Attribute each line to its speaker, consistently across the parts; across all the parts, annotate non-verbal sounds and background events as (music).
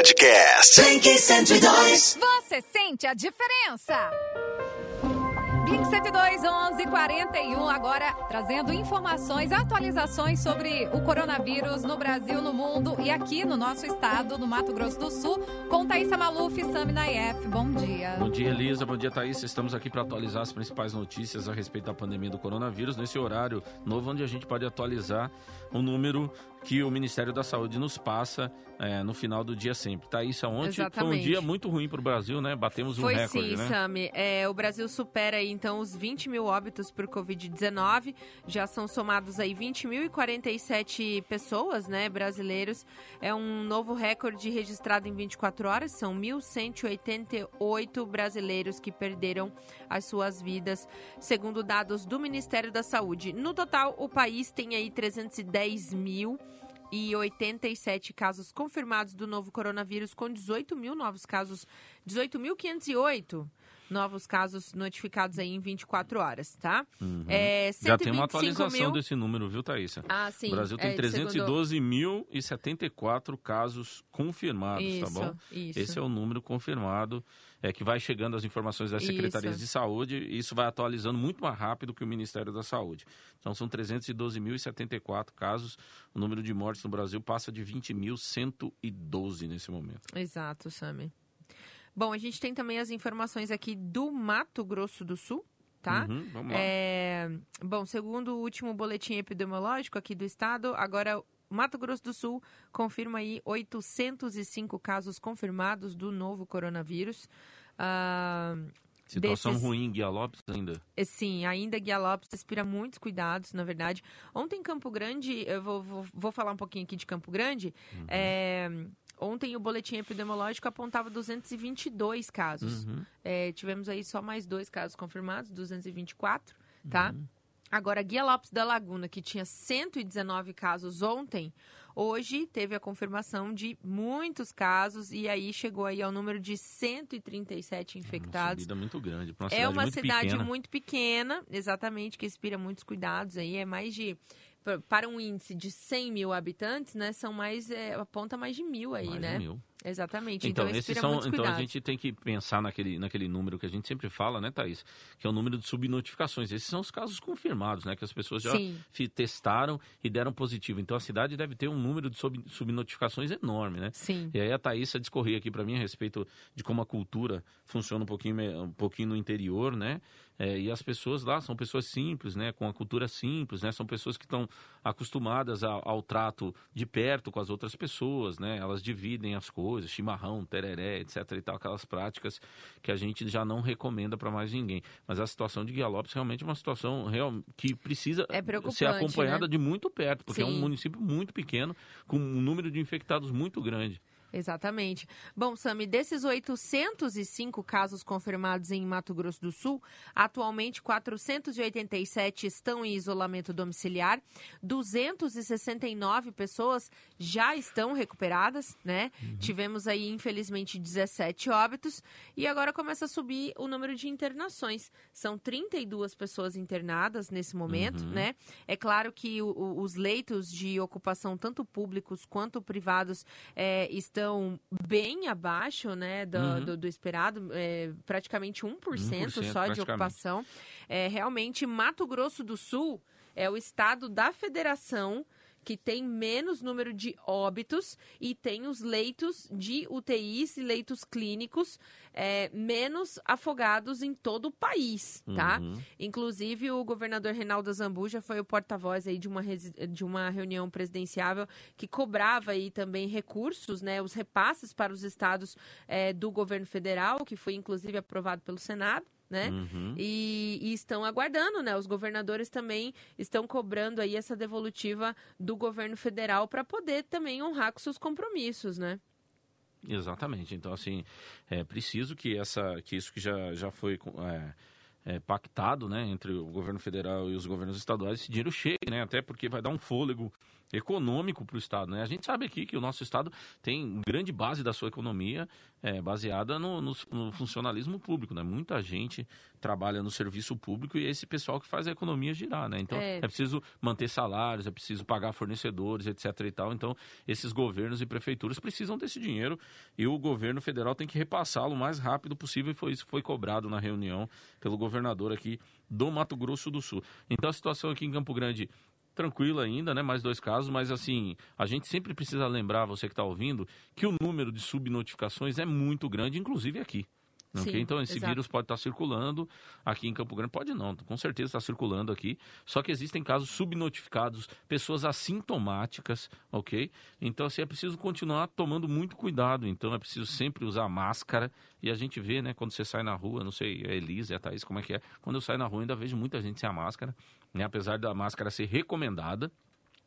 Speaker 1: Podcast.
Speaker 2: Blink 102.
Speaker 3: Você sente a diferença? Blink 102, 11 41, agora trazendo informações, atualizações sobre o coronavírus no Brasil, no mundo e aqui no nosso estado, no Mato Grosso do Sul, com Thaisa Maluf e Sami Naif. Bom dia.
Speaker 4: Bom dia, Elisa. Bom dia, Thaís. Estamos aqui para atualizar as principais notícias a respeito da pandemia do coronavírus, nesse horário novo onde a gente pode atualizar o número que o Ministério da Saúde nos passa é, no final do dia sempre. Thaís, ontem foi um dia muito ruim para o Brasil, né? Batemos um
Speaker 5: Foi
Speaker 4: recorde,
Speaker 5: sim,
Speaker 4: né?
Speaker 5: Sami. É, o Brasil supera aí, então, os 20 mil óbitos por Covid-19. Já são somados aí 20.047 pessoas, né, brasileiros. É um novo recorde registrado em 24 horas. São 1.188 brasileiros que perderam as suas vidas, segundo dados do Ministério da Saúde. No total, o país tem aí 310 mil e 87 casos confirmados do novo coronavírus, com 18 mil novos casos, 18.508 novos casos notificados aí em 24 horas, tá?
Speaker 4: Uhum.
Speaker 5: É,
Speaker 4: Já tem uma
Speaker 5: 125
Speaker 4: atualização
Speaker 5: mil...
Speaker 4: desse número, viu, Thaís?
Speaker 5: Ah, sim.
Speaker 4: o Brasil tem
Speaker 5: é, segundo-
Speaker 4: 312.074 casos confirmados,
Speaker 5: Isso,
Speaker 4: tá bom?
Speaker 5: isso.
Speaker 4: Esse é o número confirmado, é que vai chegando as informações das
Speaker 5: Isso.
Speaker 4: secretarias de saúde e isso vai atualizando muito mais rápido que o Ministério da Saúde. Então são 312.074 casos, o número de mortes no Brasil passa de 20.112 nesse momento.
Speaker 5: Exato, Sami. Bom, a gente tem também as informações aqui do Mato Grosso do Sul, tá?
Speaker 4: Uhum, vamos lá.
Speaker 5: É, bom, segundo o último boletim epidemiológico aqui do estado, agora Mato Grosso do Sul confirma aí 805 casos confirmados do novo coronavírus. Ah,
Speaker 4: Situação
Speaker 5: desses-
Speaker 4: ruim em Guia Lopes ainda.
Speaker 5: é, Sim, ainda Guia Lopes inspira muitos cuidados, na verdade. Ontem em Campo Grande, eu vou, vou, vou falar um pouquinho aqui de Campo Grande.
Speaker 4: Uhum.
Speaker 5: É, ontem o boletim epidemiológico apontava 222 casos.
Speaker 4: Uhum.
Speaker 5: É, tivemos aí só mais dois casos confirmados, 224, tá?
Speaker 4: Uhum.
Speaker 5: Agora, Guia Lopes da Laguna, que tinha 119 casos ontem, hoje teve a confirmação de muitos casos e aí chegou aí ao número de 137
Speaker 4: Uma
Speaker 5: infectados.
Speaker 4: subida muito grande uma
Speaker 5: É
Speaker 4: cidade
Speaker 5: uma
Speaker 4: muito
Speaker 5: cidade
Speaker 4: pequena.
Speaker 5: muito pequena, exatamente, que inspira muitos cuidados aí. É mais de. pa- Para um índice de 100 mil habitantes, né? São mais. É, aponta mais de mil aí,
Speaker 4: Mais de
Speaker 5: né?
Speaker 4: mil.
Speaker 5: Exatamente.
Speaker 4: Então,
Speaker 5: Então,
Speaker 4: esses são, então a gente tem que pensar naquele, naquele número que a gente sempre fala, né, Thaís? Que é o número de subnotificações. Esses são os casos confirmados, né? Que as pessoas já
Speaker 5: Sim.
Speaker 4: testaram e deram positivo. Então a cidade deve ter um número de sub- subnotificações enorme, né?
Speaker 5: Sim.
Speaker 4: E aí a Thaís discorria aqui para mim a respeito de como a cultura funciona um pouquinho, um pouquinho no interior, né? É, e as pessoas lá são pessoas simples, né? Com a cultura simples, né? São pessoas que estão acostumadas ao, ao trato de perto com as outras pessoas, né? Elas dividem as coisas, chimarrão, tereré, etc e tal, aquelas práticas que a gente já não recomenda para mais ninguém. Mas a situação de Guia Lopes realmente é uma situação real, que precisa
Speaker 5: É
Speaker 4: ser acompanhada
Speaker 5: né?
Speaker 4: de muito perto, porque é um
Speaker 5: Sim.
Speaker 4: município muito pequeno, com um número de infectados muito grande.
Speaker 5: Exatamente. Bom, Sami, desses 805 casos confirmados em Mato Grosso do Sul, atualmente 487 estão em isolamento domiciliar, 269 pessoas já estão recuperadas, né? Tivemos aí, infelizmente, 17 óbitos e agora começa a subir o número de internações. São 32 pessoas internadas nesse momento,
Speaker 4: Uhum.
Speaker 5: né? É claro que o- os leitos de ocupação, tanto públicos quanto privados, é, estão bem abaixo né, do,
Speaker 4: Uhum.
Speaker 5: do- do esperado, é, praticamente 1%,
Speaker 4: 1%
Speaker 5: só de
Speaker 4: praticamente.
Speaker 5: ocupação. É, realmente, Mato Grosso do Sul é o estado da federação que tem menos número de óbitos e tem os leitos de UTIs e leitos clínicos é, menos afogados em todo o país, tá?
Speaker 4: Uhum.
Speaker 5: Inclusive, o governador Reinaldo Zambuja foi o porta-voz aí de uma, de uma reunião presidenciável que cobrava aí também recursos, né, os repasses para os estados eh, do governo federal, que foi inclusive aprovado pelo Senado. Né?
Speaker 4: Uhum.
Speaker 5: E, e estão aguardando, né? Os governadores também estão cobrando aí essa devolutiva do governo federal para poder também honrar com seus compromissos, né?
Speaker 4: Exatamente. Então, assim, é preciso que, essa, que isso que já, já foi é, é, pactado né, entre o governo federal e os governos estaduais, esse dinheiro chegue, né? Até porque vai dar um fôlego econômico para o Estado. Né? A gente sabe aqui que o nosso Estado tem grande base da sua economia é, baseada no, no, no, funcionalismo público. Né? Muita gente trabalha no serviço público e é esse pessoal que faz a economia girar. Né? Então é. é preciso manter salários, é preciso pagar fornecedores, etc. E tal. Então esses governos e prefeituras precisam desse dinheiro e o governo federal tem que repassá-lo o mais rápido possível. E foi isso que foi cobrado na reunião pelo governador aqui do Mato Grosso do Sul. Então a situação aqui em Campo Grande tranquilo ainda, né? Mais dois casos, mas assim, a gente sempre precisa lembrar, você que está ouvindo, que o número de subnotificações é muito grande, inclusive aqui. Sim, okay? Então, esse exato. vírus pode estar tá circulando aqui em Campo Grande. Pode não, com certeza está circulando aqui. Só que existem casos subnotificados, pessoas assintomáticas, ok? Então, assim, é preciso continuar tomando muito cuidado. Então, é preciso sempre usar máscara. E a gente vê, né, quando você sai na rua, não sei, a Elisa e a Thaís, como é que é? Quando eu saio na rua, ainda vejo muita gente sem a máscara, né? Apesar da máscara ser recomendada,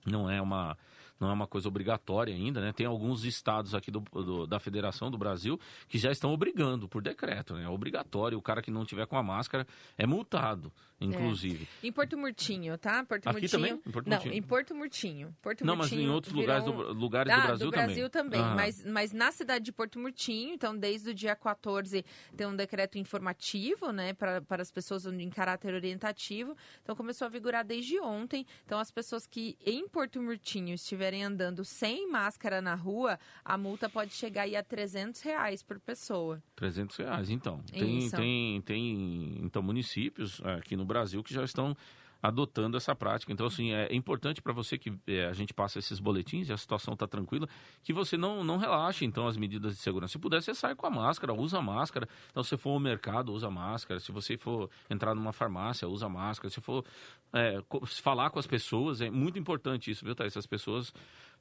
Speaker 4: não é uma não é uma coisa obrigatória ainda, né? Tem alguns estados aqui do, do, da Federação do Brasil que já estão obrigando por decreto, né? É obrigatório. O cara que não tiver com a máscara é multado, inclusive.
Speaker 5: É. Em Porto Murtinho, tá? Porto
Speaker 4: aqui
Speaker 5: Murtinho.
Speaker 4: também? Em Porto
Speaker 5: não, em Porto Murtinho. Porto
Speaker 4: não,
Speaker 5: Murtinho
Speaker 4: mas em outros lugares, do, lugares ah, do Brasil
Speaker 5: do
Speaker 4: também.
Speaker 5: Brasil também, ah. mas, mas na cidade de Porto Murtinho, então desde o dia 14 tem um decreto informativo, né, para, para as pessoas em caráter orientativo. Então começou a vigorar desde ontem. Então as pessoas que em Porto Murtinho estiverem andando sem máscara na rua, a multa pode chegar aí a 300 reais por pessoa.
Speaker 4: 300 reais, então. Tem, tem, tem então, municípios aqui no Brasil que já estão adotando essa prática. Então, assim, é importante para você que é, a gente passa esses boletins e a situação está tranquila, que você não, não relaxe, então, as medidas de segurança. Se puder, você sai com a máscara, usa a máscara. Então, se for ao mercado, usa máscara. Se você for entrar numa farmácia, usa máscara. Se for é, falar com as pessoas, é muito importante isso, viu, Tá? Essas pessoas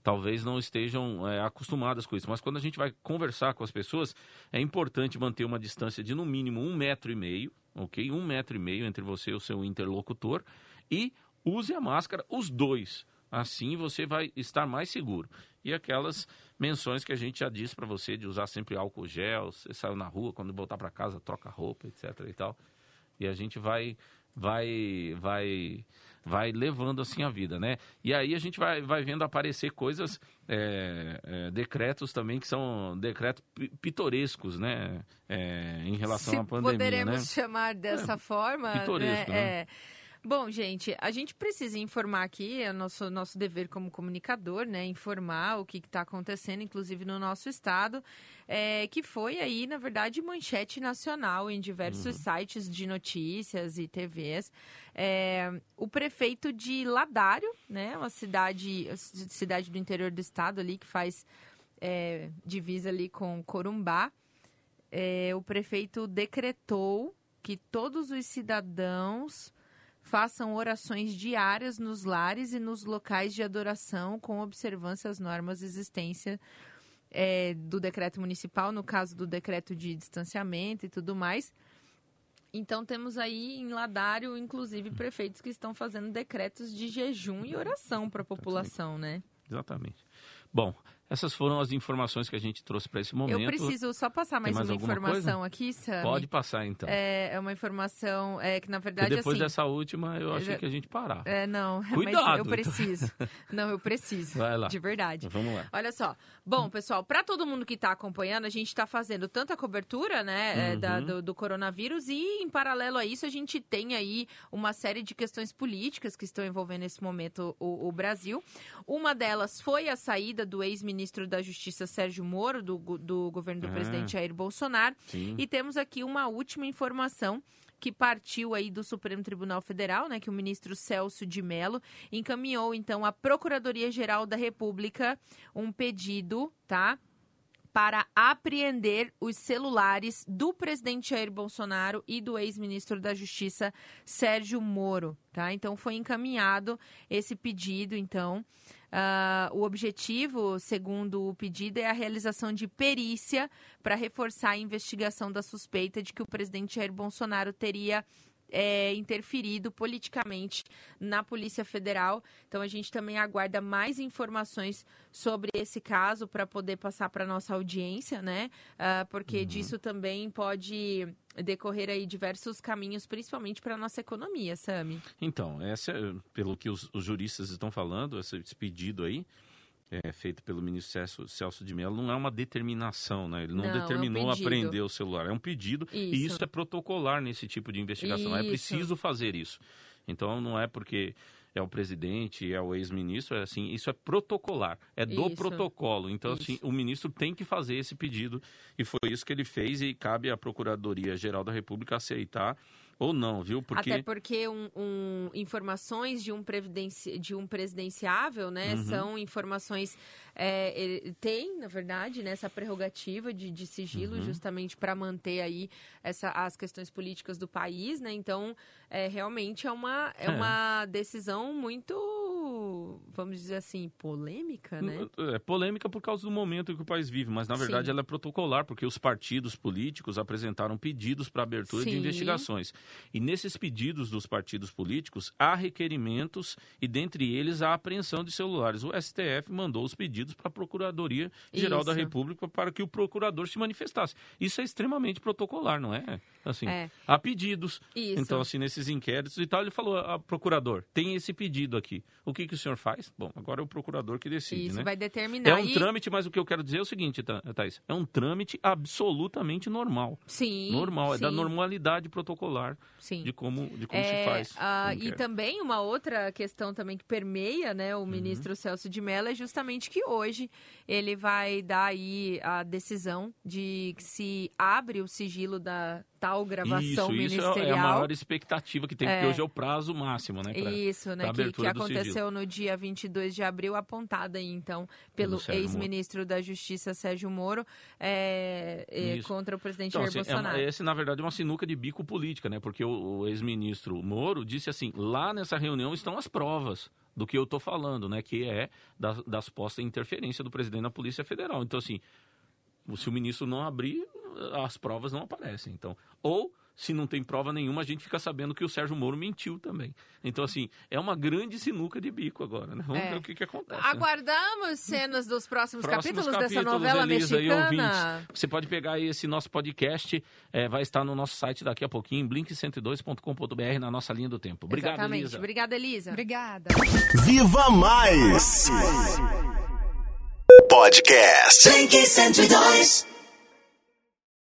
Speaker 4: talvez não estejam é, acostumadas com isso. Mas quando a gente vai conversar com as pessoas, é importante manter uma distância de no mínimo um metro e meio, ok? Um metro e meio entre você e o seu interlocutor e use a máscara, os dois. Assim você vai estar mais seguro. E aquelas menções que a gente já disse para você de usar sempre álcool gel, você saiu na rua, quando voltar para casa, troca roupa, etc e tal. E a gente vai vai vai vai levando assim a vida, né? E aí a gente vai, vai vendo aparecer coisas, é, é, decretos também que são decretos pitorescos, né? É, em relação
Speaker 5: Se
Speaker 4: à pandemia,
Speaker 5: poderemos
Speaker 4: né?
Speaker 5: chamar dessa forma,
Speaker 4: pitoresco,
Speaker 5: né?
Speaker 4: né?
Speaker 5: Bom, gente, a gente precisa informar aqui, é o nosso, nosso dever como comunicador, né? Informar o que está acontecendo, inclusive no nosso estado, é, que foi aí, na verdade, manchete nacional em diversos uhum. sites de notícias e TVs. É, o prefeito de Ladário, né? Uma cidade, cidade do interior do estado ali que faz é, divisa ali com Corumbá. É, o prefeito decretou que todos os cidadãos façam orações diárias nos lares e nos locais de adoração com observância às normas existência é, do decreto municipal, no caso do decreto de distanciamento e tudo mais. Então temos aí em Ladário, inclusive, prefeitos que estão fazendo decretos de jejum e oração para a população, né?
Speaker 4: Exatamente. Bom, essas foram as informações que a gente trouxe para esse momento.
Speaker 5: Eu preciso só passar mais, mais uma informação
Speaker 4: coisa?
Speaker 5: aqui, Sam.
Speaker 4: Pode passar, então.
Speaker 5: É, é uma informação é, que, na verdade,
Speaker 4: Porque depois
Speaker 5: assim,
Speaker 4: dessa última, eu achei que a gente parar.
Speaker 5: É, não.
Speaker 4: Cuidado. (laughs)
Speaker 5: Mas eu preciso. (laughs) não, eu preciso.
Speaker 4: Vai lá.
Speaker 5: De verdade.
Speaker 4: Vamos lá.
Speaker 5: Olha só. Bom, pessoal, para todo mundo que está acompanhando, a gente está fazendo tanta cobertura, né, é,
Speaker 4: Uhum.
Speaker 5: da, do, do coronavírus e, em paralelo a isso, a gente tem aí uma série de questões políticas que estão envolvendo nesse momento o, o Brasil. Uma delas foi a saída do ex-ministro da Justiça Sérgio Moro, do, do governo do
Speaker 4: Ah.
Speaker 5: presidente Jair Bolsonaro.
Speaker 4: Sim.
Speaker 5: E temos aqui uma última informação que partiu aí do Supremo Tribunal Federal, né, que o ministro Celso de Mello encaminhou então à Procuradoria-Geral da República um pedido, tá? Para apreender os celulares do presidente Jair Bolsonaro e do ex-ministro da Justiça Sérgio Moro, tá? Então foi encaminhado esse pedido, então. Ah, o objetivo, segundo o pedido, é a realização de perícia para reforçar a investigação da suspeita de que o presidente Jair Bolsonaro teria é, interferido politicamente na Polícia Federal. Então a gente também aguarda mais informações sobre esse caso para poder passar para nossa audiência, né? Uh, porque uhum. disso também pode decorrer aí diversos caminhos, principalmente para a nossa economia, Sami.
Speaker 4: Então, essa, pelo que os, os juristas estão falando, esse pedido aí, é, feito pelo ministro Celso, Celso de Mello não é uma determinação, né? Ele não, não determinou é um o celular, é um pedido isso. e isso é protocolar nesse tipo de investigação. É isso. É preciso fazer isso. Então não é porque é o presidente, é o ex-ministro, é assim, isso é protocolar, é do isso. protocolo. Então, assim, assim, o ministro tem que fazer esse pedido e foi isso que ele fez e cabe à Procuradoria Geral da República aceitar ou não, viu?
Speaker 5: Porque... Até porque um, um, informações de um, previdenci... de um presidenciável, né, uhum. são informações... É, ele tem, na verdade, né, essa prerrogativa de, de sigilo uhum. justamente para manter aí essa, as questões políticas do país, né? Então, é, realmente é uma, é, é. uma decisão muito vamos dizer assim, polêmica, né?
Speaker 4: É polêmica por causa do momento que o país vive, mas na verdade Sim. ela é protocolar, porque os partidos políticos apresentaram pedidos para abertura Sim. de investigações. E nesses pedidos dos partidos políticos, há requerimentos e dentre eles a apreensão de celulares. O STF mandou os pedidos para a Procuradoria Geral Isso. da República para que o procurador se manifestasse. Isso é extremamente protocolar, não é? Assim, é. há pedidos. Isso. Então, assim, nesses inquéritos e tal, ele falou, a procurador, tem esse pedido aqui. O que, que o senhor faz? Bom, agora é o procurador que decide,
Speaker 5: Isso
Speaker 4: né?
Speaker 5: vai determinar.
Speaker 4: É um e... trâmite, mas o que eu quero dizer é o seguinte, Thais, é um trâmite absolutamente normal.
Speaker 5: Sim.
Speaker 4: Normal,
Speaker 5: é
Speaker 4: da normalidade protocolar sim. de como, de como é, se faz.
Speaker 5: Uh, e também uma outra questão também que permeia, né, o uhum. ministro uhum. Celso de Mello é justamente que hoje ele vai dar aí a decisão de que se abre o sigilo da tal gravação
Speaker 4: isso,
Speaker 5: ministerial. Isso
Speaker 4: é a maior expectativa que tem, porque é. hoje é o prazo máximo, né?
Speaker 5: Pra, isso, né? Que, que aconteceu no dia 22 de abril, apontada aí, então, pelo ex-ministro da Justiça, Sérgio Moro, é, é, contra o presidente então, Jair assim, é Bolsonaro.
Speaker 4: É, esse, na verdade, é uma sinuca de bico política, né? Porque o, o ex-ministro Moro disse assim, lá nessa reunião estão as provas do que eu estou falando, né? Que é das, das postas de interferência do presidente na Polícia Federal. Então, assim, se o ministro não abrir, as provas não aparecem. Então, ou se não tem prova nenhuma, a gente fica sabendo que o Sérgio Moro mentiu também. Então, assim, é uma grande sinuca de bico agora, né? Vamos é. ver o que, que acontece. Né?
Speaker 5: Aguardamos né? cenas dos próximos, próximos capítulos, capítulos, dessa novela Elisa mexicana.
Speaker 4: Você pode pegar aí esse nosso podcast, é, vai estar no nosso site daqui a pouquinho, blink102.com.br, na nossa linha do tempo. Obrigado,
Speaker 5: Exatamente.
Speaker 4: Elisa.
Speaker 5: Obrigada, Elisa.
Speaker 3: Obrigada.
Speaker 1: Viva Mais! Podcast. Blink 102.